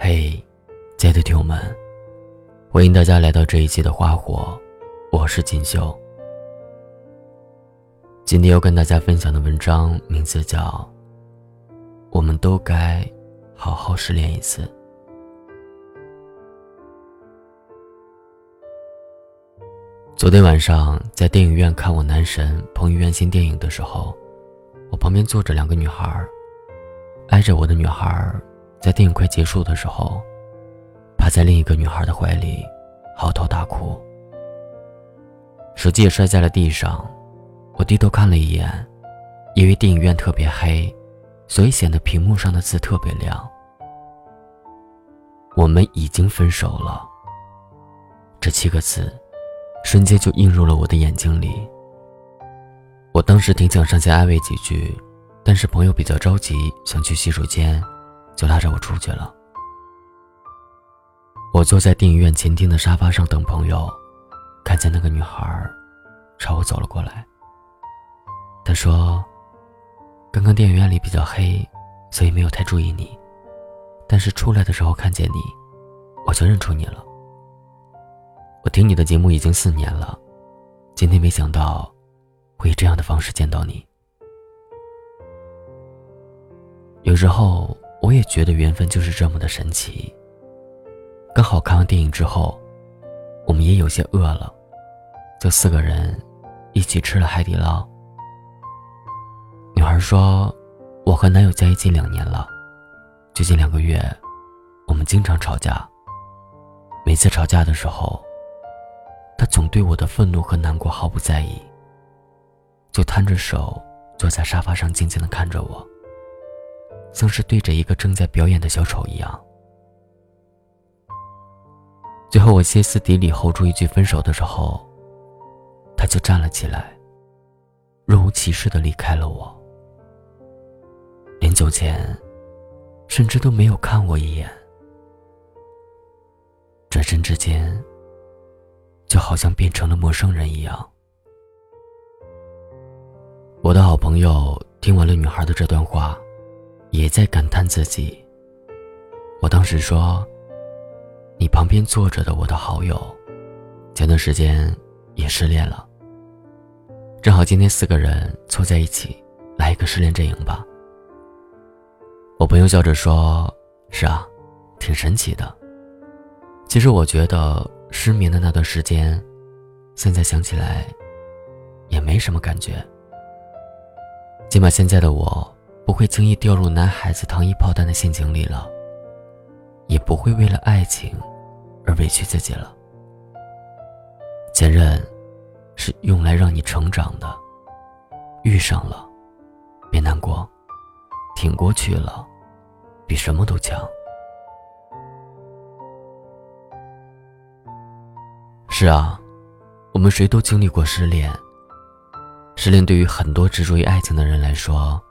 嘿，亲爱的听友们，欢迎大家来到这一期的花火，我是锦绣。今天要跟大家分享的文章名字叫《我们都该好好失恋一次》。昨天晚上在电影院看我男神彭于晏新电影的时候，我旁边坐着两个女孩，挨着我的女孩。在电影快结束的时候，趴在另一个女孩的怀里，嚎啕大哭。手机也摔在了地上，我低头看了一眼，因为电影院特别黑，所以显得屏幕上的字特别亮。我们已经分手了。这七个字，瞬间就映入了我的眼睛里。我当时挺想上前安慰几句，但是朋友比较着急，想去洗手间。就拉着我出去了。我坐在电影院前厅的沙发上等朋友，看见那个女孩朝我走了过来。她说：“刚刚电影院里比较黑，所以没有太注意你，但是出来的时候看见你，我就认出你了。我听你的节目已经四年了，今天没想到会以这样的方式见到你。有时候。”我也觉得缘分就是这么的神奇。刚好看完电影之后，我们也有些饿了，就四个人一起吃了海底捞。女孩说：“我和男友在一起两年了，最近两个月，我们经常吵架。每次吵架的时候，他总对我的愤怒和难过毫不在意，就摊着手坐在沙发上静静的看着我。”像是对着一个正在表演的小丑一样。最后，我歇斯底里吼出一句分手的时候，他就站了起来，若无其事的离开了我，临走前，甚至都没有看我一眼，转身之间，就好像变成了陌生人一样。我的好朋友听完了女孩的这段话。也在感叹自己。我当时说：“你旁边坐着的我的好友，前段时间也失恋了。正好今天四个人凑在一起，来一个失恋阵营吧。”我朋友笑着说：“是啊，挺神奇的。其实我觉得失眠的那段时间，现在想起来，也没什么感觉。起码现在的我。”不会轻易掉入男孩子糖衣炮弹的陷阱里了，也不会为了爱情而委屈自己了。前任是用来让你成长的，遇上了，别难过，挺过去了，比什么都强。是啊，我们谁都经历过失恋。失恋对于很多执着于爱情的人来说。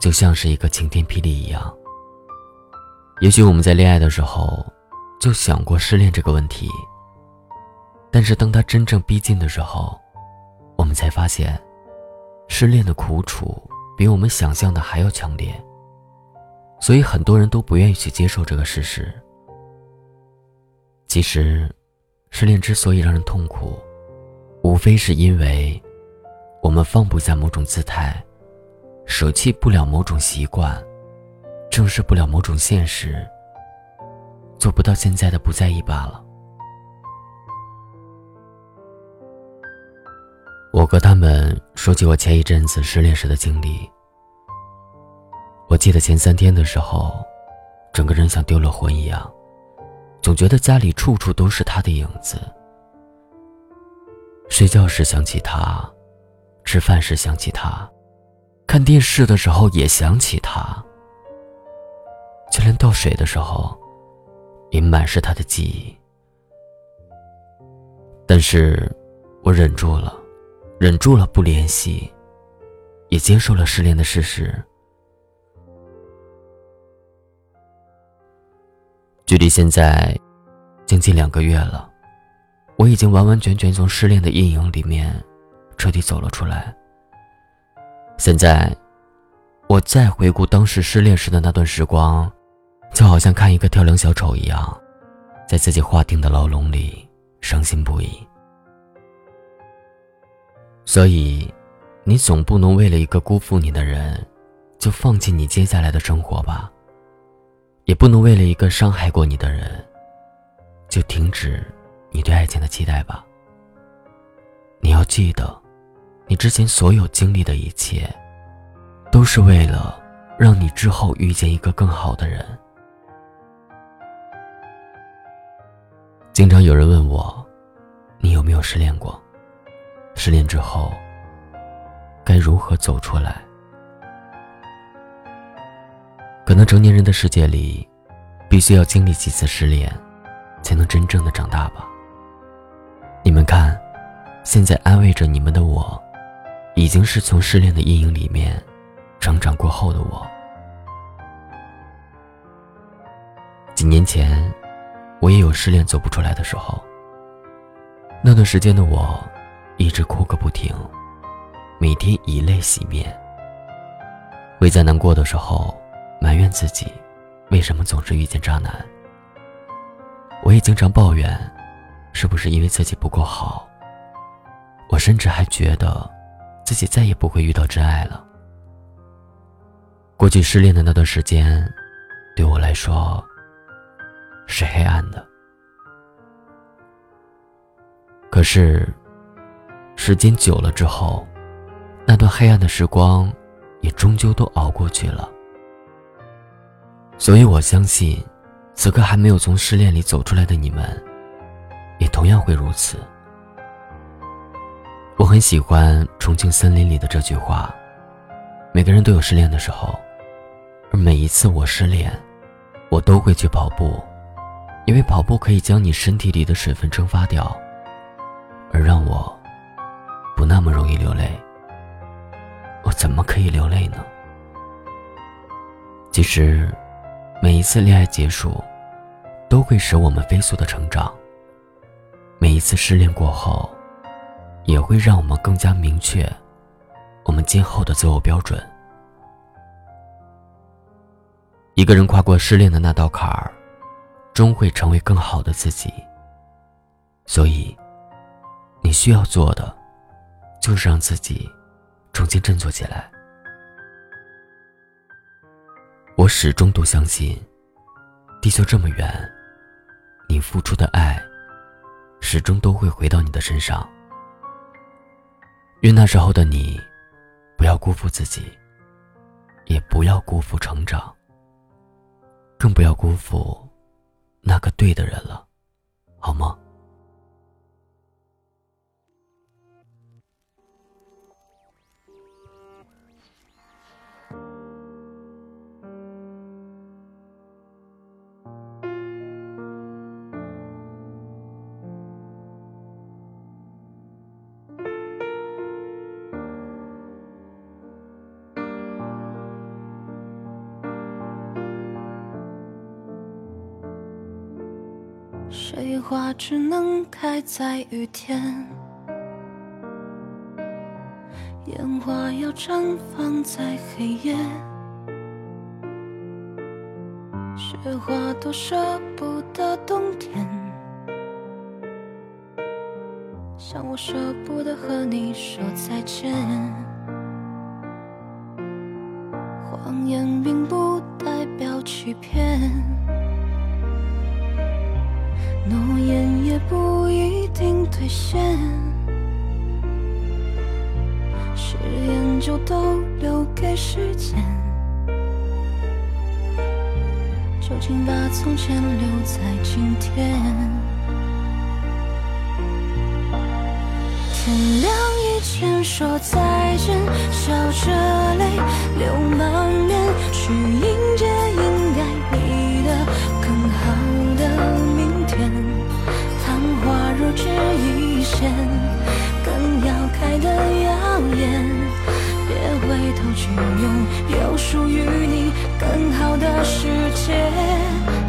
就像是一个晴天霹雳一样。也许我们在恋爱的时候，就想过失恋这个问题。但是当他真正逼近的时候，我们才发现，失恋的苦楚比我们想象的还要强烈。所以很多人都不愿意去接受这个事实。其实，失恋之所以让人痛苦，无非是因为，我们放不下某种姿态。舍弃不了某种习惯，正视不了某种现实，做不到现在的不在意罢了。我和他们说起我前一阵子失恋时的经历。我记得前三天的时候，整个人像丢了魂一样，总觉得家里处处都是他的影子。睡觉时想起他，吃饭时想起他。看电视的时候也想起他，就连倒水的时候，也满是他的记忆。但是，我忍住了，忍住了不联系，也接受了失恋的事实。距离现在，将近两个月了，我已经完完全全从失恋的阴影里面，彻底走了出来。现在，我再回顾当时失恋时的那段时光，就好像看一个跳梁小丑一样，在自己划定的牢笼里伤心不已。所以，你总不能为了一个辜负你的人，就放弃你接下来的生活吧。也不能为了一个伤害过你的人，就停止你对爱情的期待吧。你要记得，你之前所有经历的一切，都是为了让你之后遇见一个更好的人。经常有人问我，你有没有失恋过？失恋之后，该如何走出来？可能成年人的世界里，必须要经历几次失恋，才能真正的长大吧。你们看，现在安慰着你们的我，已经是从失恋的阴影里面成长过后的我。几年前，我也有失恋走不出来的时候。那段时间的我。一直哭个不停，每天以泪洗面。会在难过的时候埋怨自己，为什么总是遇见渣男。我也经常抱怨，是不是因为自己不够好。我甚至还觉得，自己再也不会遇到真爱了。过去失恋的那段时间，对我来说是黑暗的。可是。时间久了之后，那段黑暗的时光，也终究都熬过去了。所以我相信，此刻还没有从失恋里走出来的你们，也同样会如此。我很喜欢《重庆森林》里的这句话：“每个人都有失恋的时候，而每一次我失恋，我都会去跑步，因为跑步可以将你身体里的水分蒸发掉，而让我。”不那么容易流泪，我怎么可以流泪呢？其实，每一次恋爱结束，都会使我们飞速的成长。每一次失恋过后，也会让我们更加明确我们今后的择偶标准。一个人跨过失恋的那道坎儿，终会成为更好的自己。所以，你需要做的。就是让自己重新振作起来。我始终都相信，地球这么远，你付出的爱，始终都会回到你的身上。愿那时候的你，不要辜负自己，也不要辜负成长，更不要辜负那个对的人了，好吗？水花只能开在雨天，烟花要绽放在黑夜。雪花多舍不得冬天，像我舍不得和你说再见。谎言并不代表欺骗。诺言也不一定兑现，誓言就都留给时间。就请把从前留在今天。天亮以前说再见，笑着泪流满面，去迎接应该若只一线，更要开得耀眼。别回头，去拥有属于你更好的世界。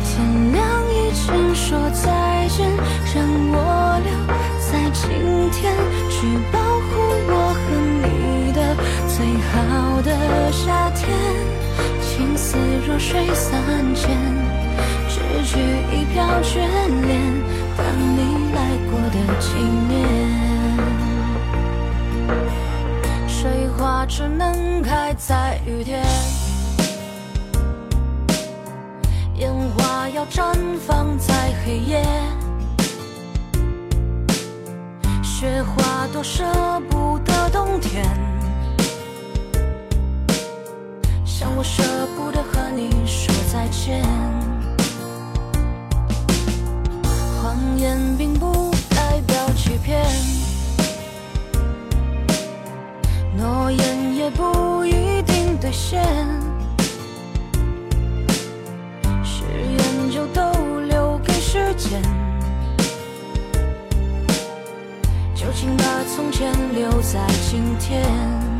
天亮以前说再见，让我留在今天，去保护我和你的最好的夏天。情丝若水三千，失去一瓢眷恋，当你来过的纪念。水花只能开在雨天，烟花要绽放在黑夜，雪花多舍不得冬天。不一定兑现，誓言就都留给时间，就请把从前留在今天。